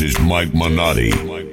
Mike Minotti.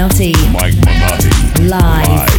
Mike Minotti. Mike Minotti. Live. Live.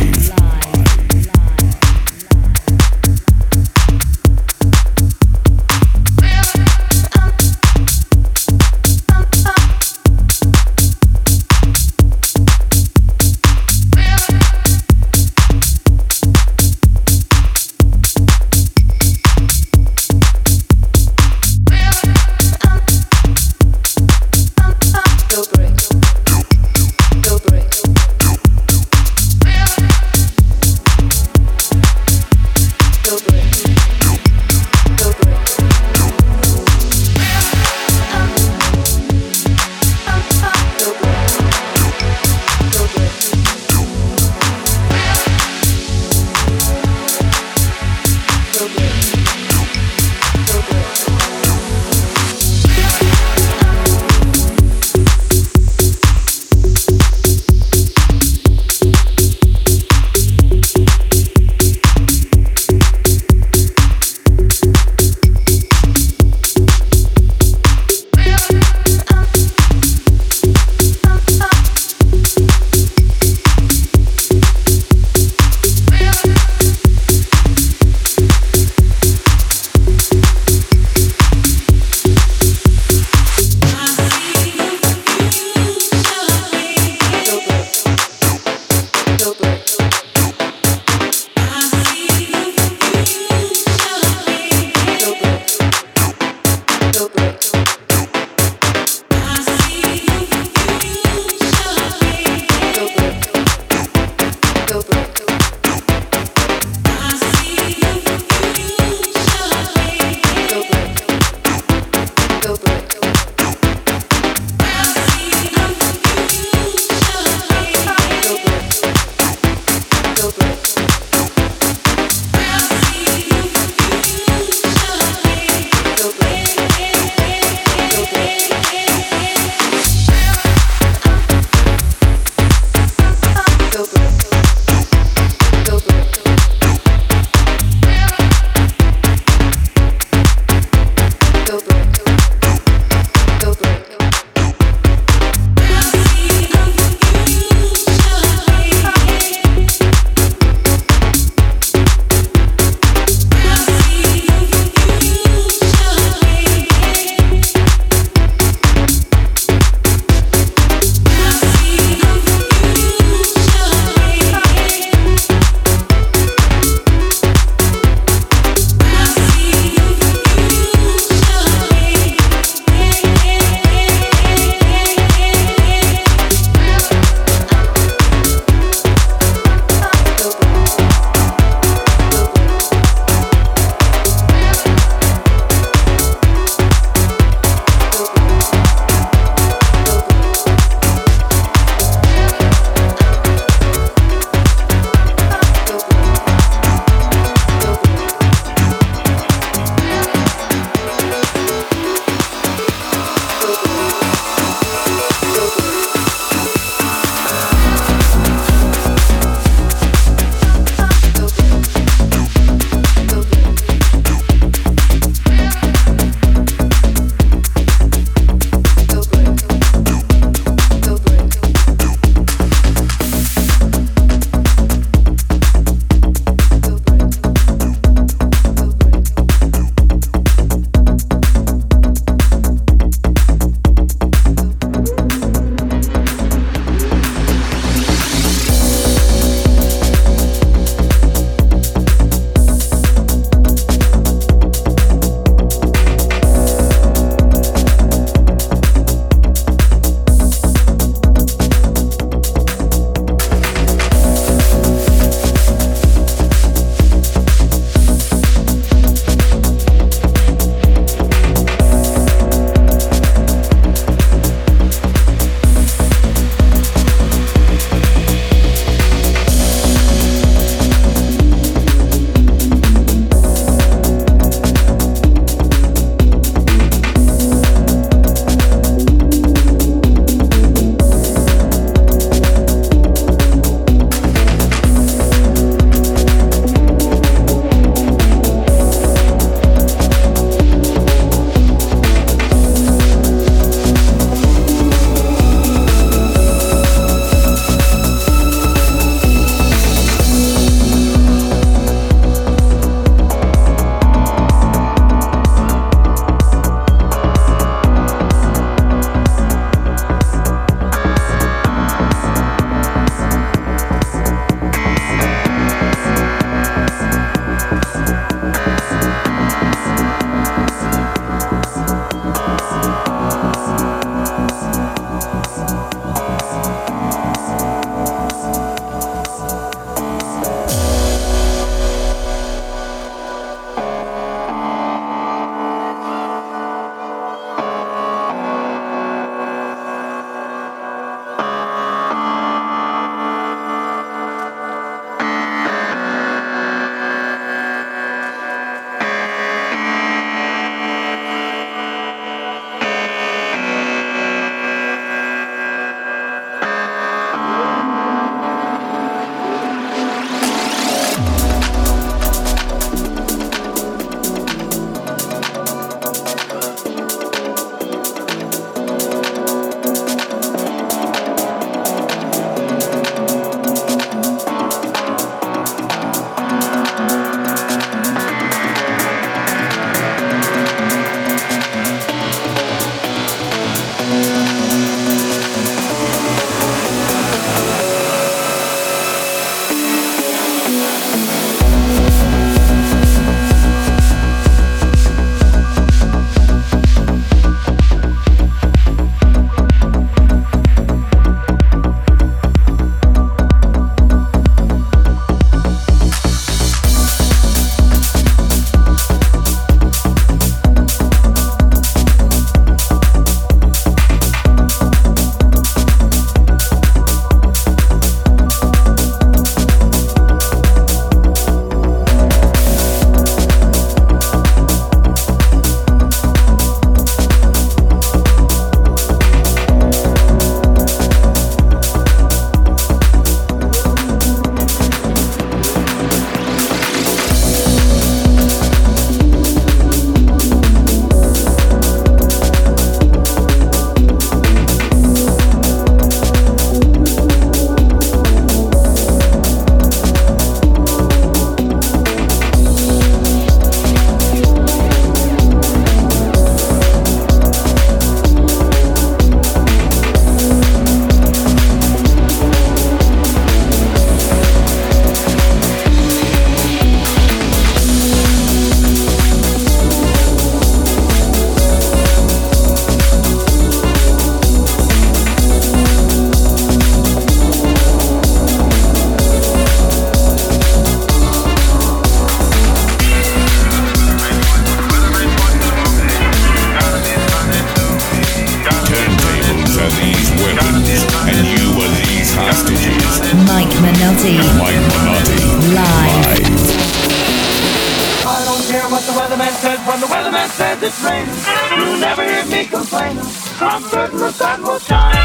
I don't care what the weatherman says when the weatherman says it's raining. You'll never hear me complaining. I'm certain the sun will shine.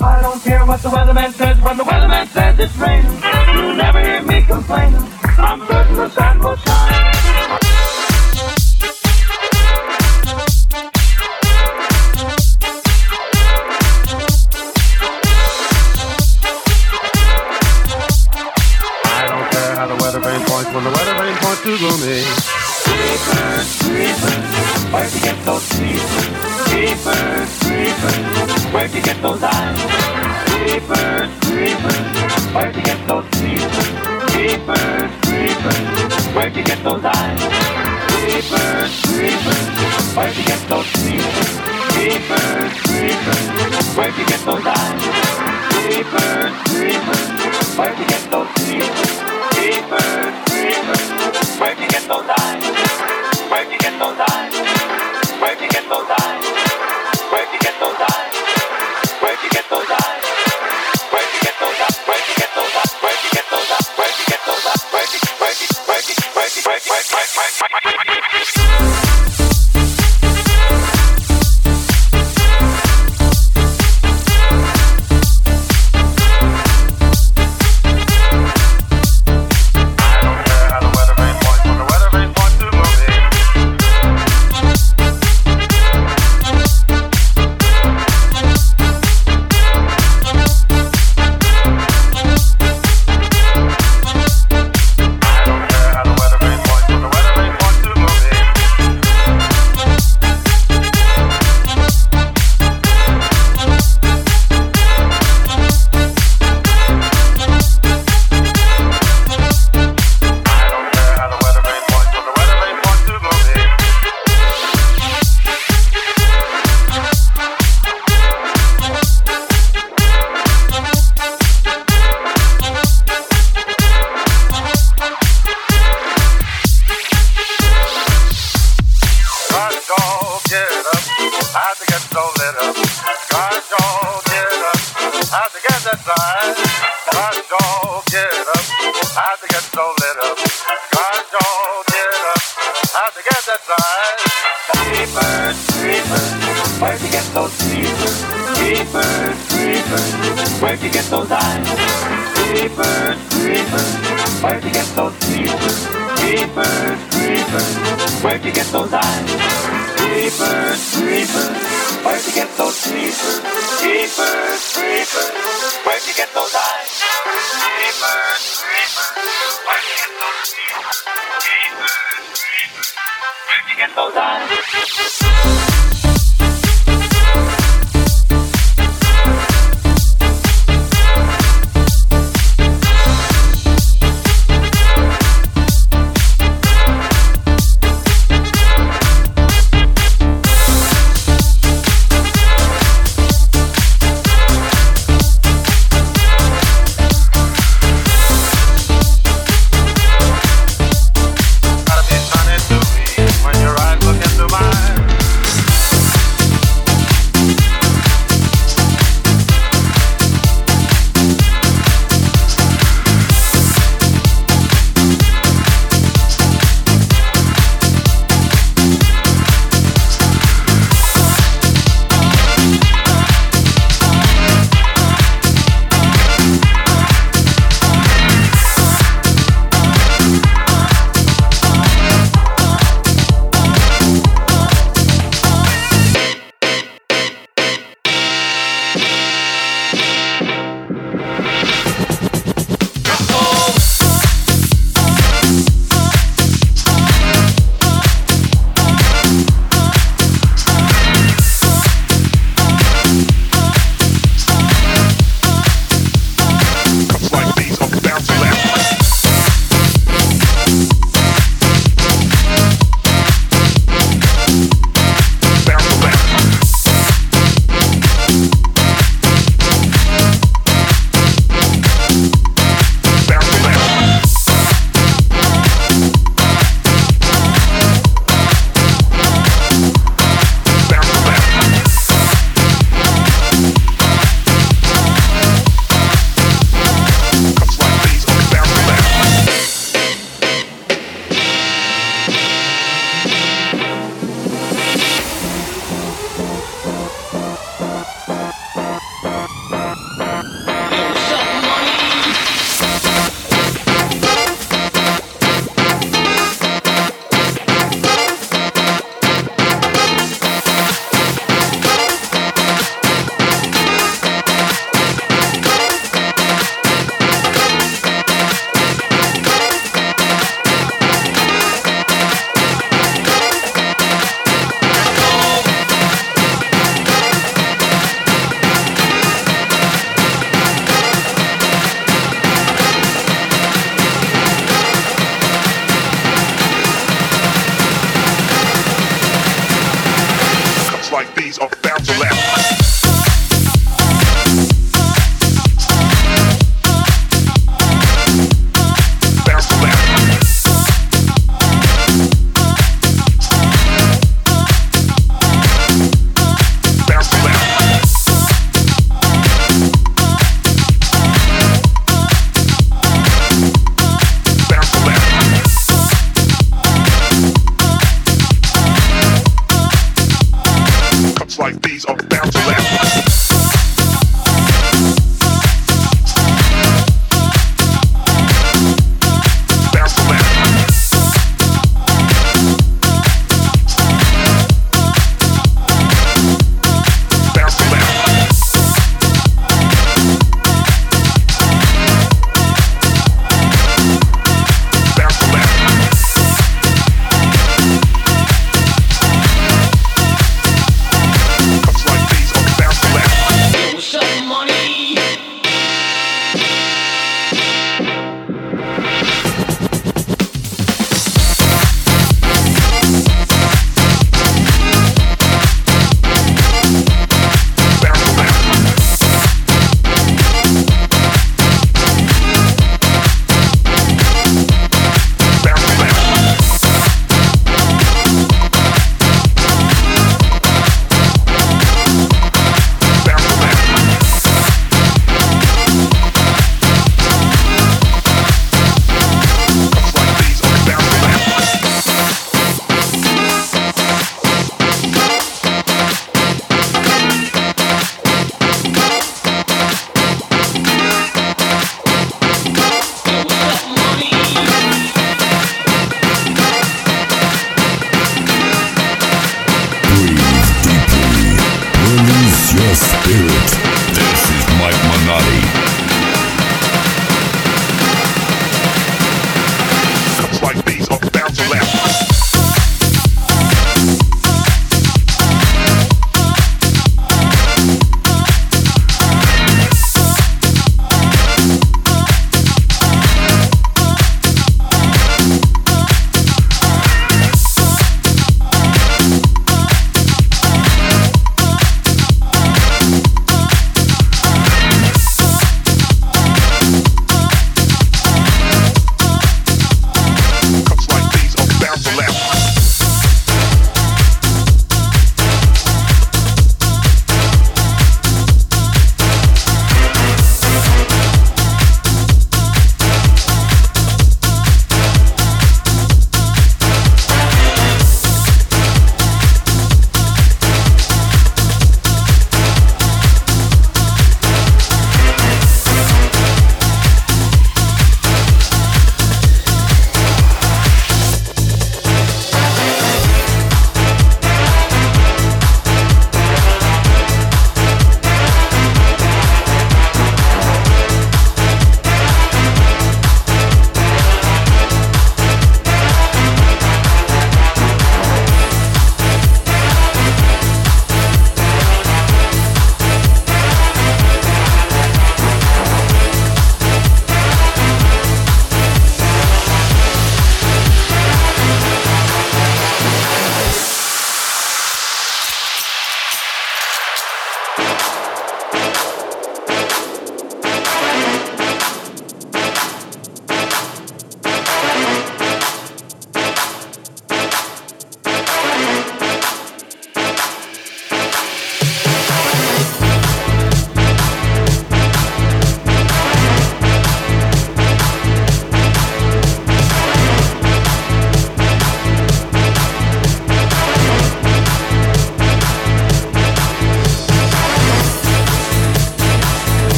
I don't care what the weatherman says when the weatherman says it's raining. You'll never hear me complaining. I'm certain the sun will shine. to gloomy.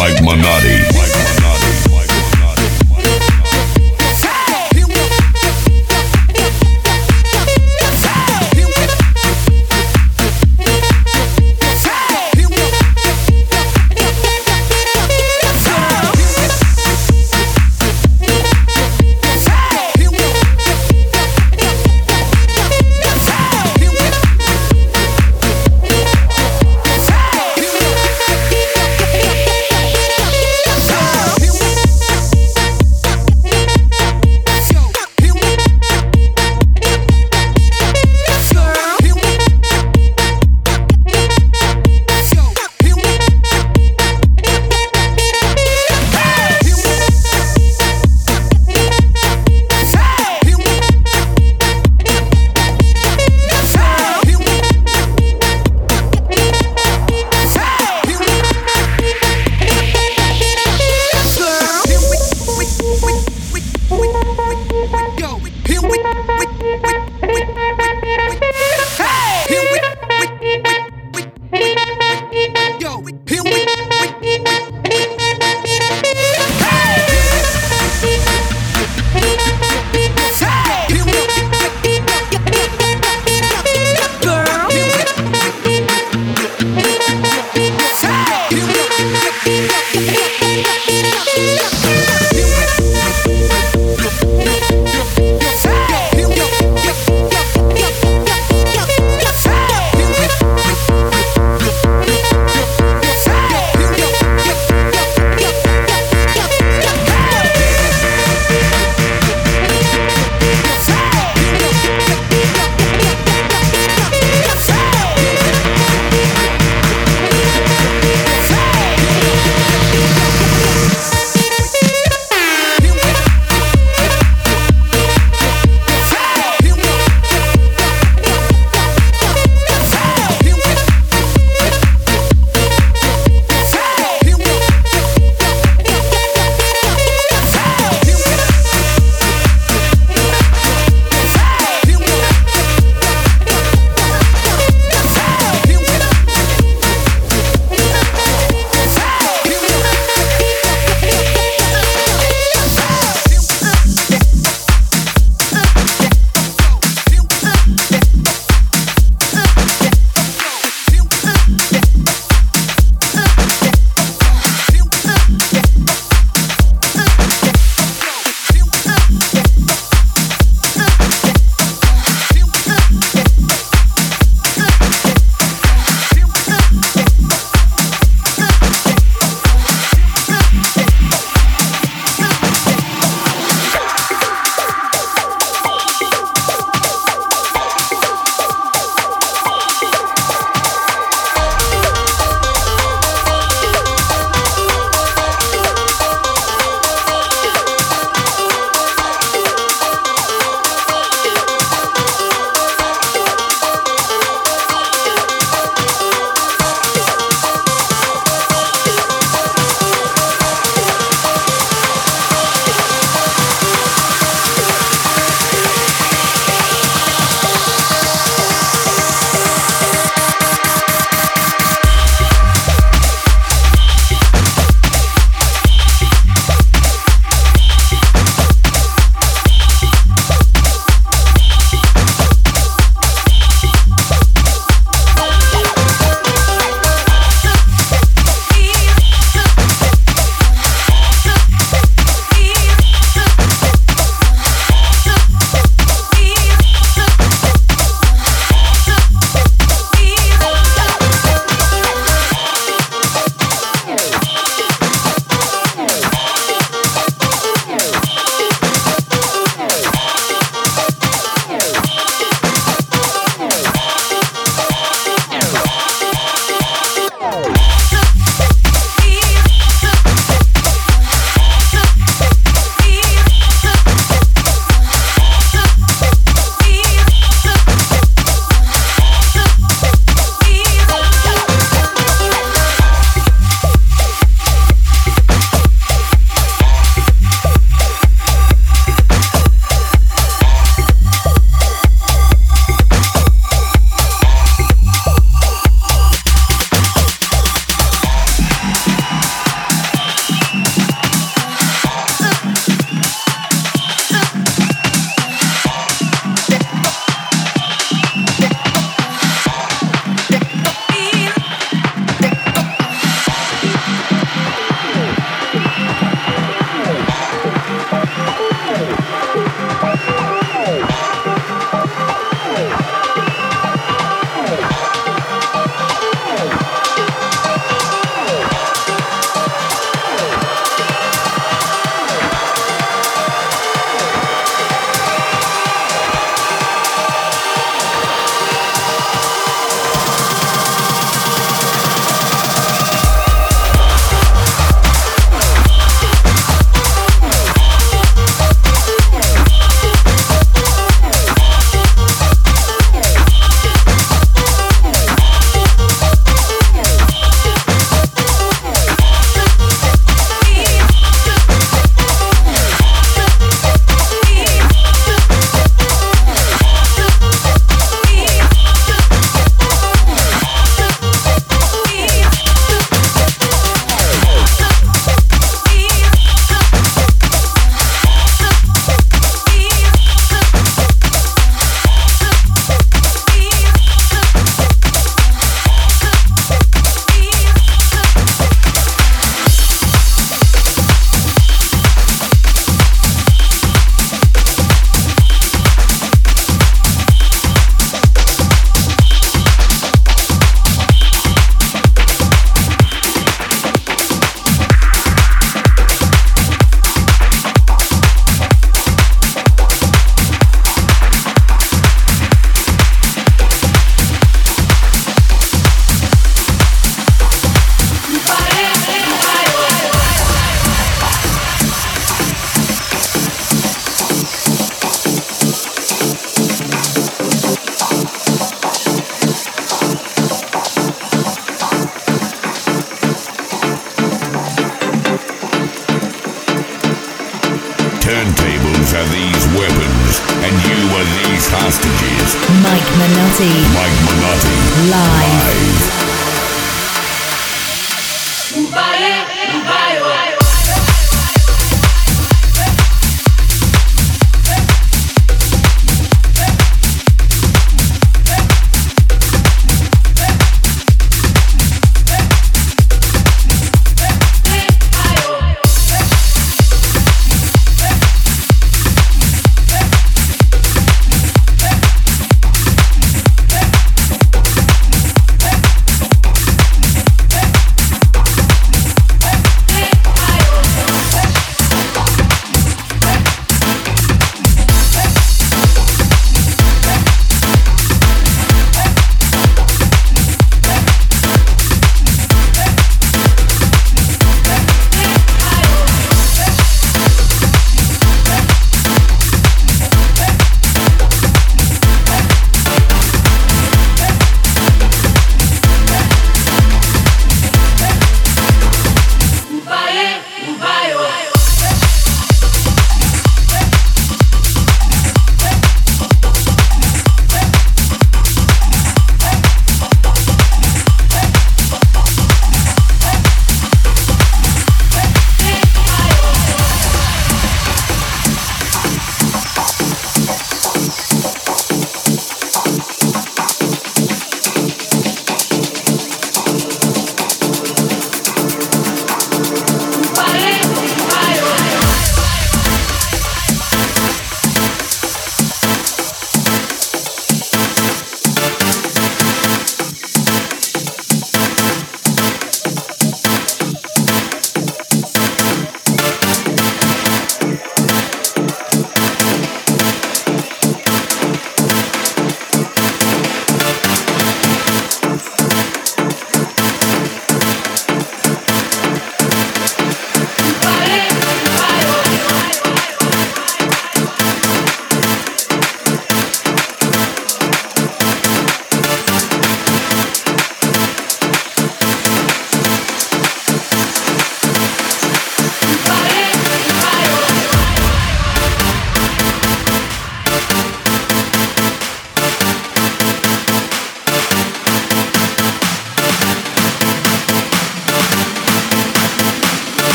Mike Minotti.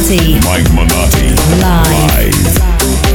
Mike Minotti. Mike Minotti. Live. Live.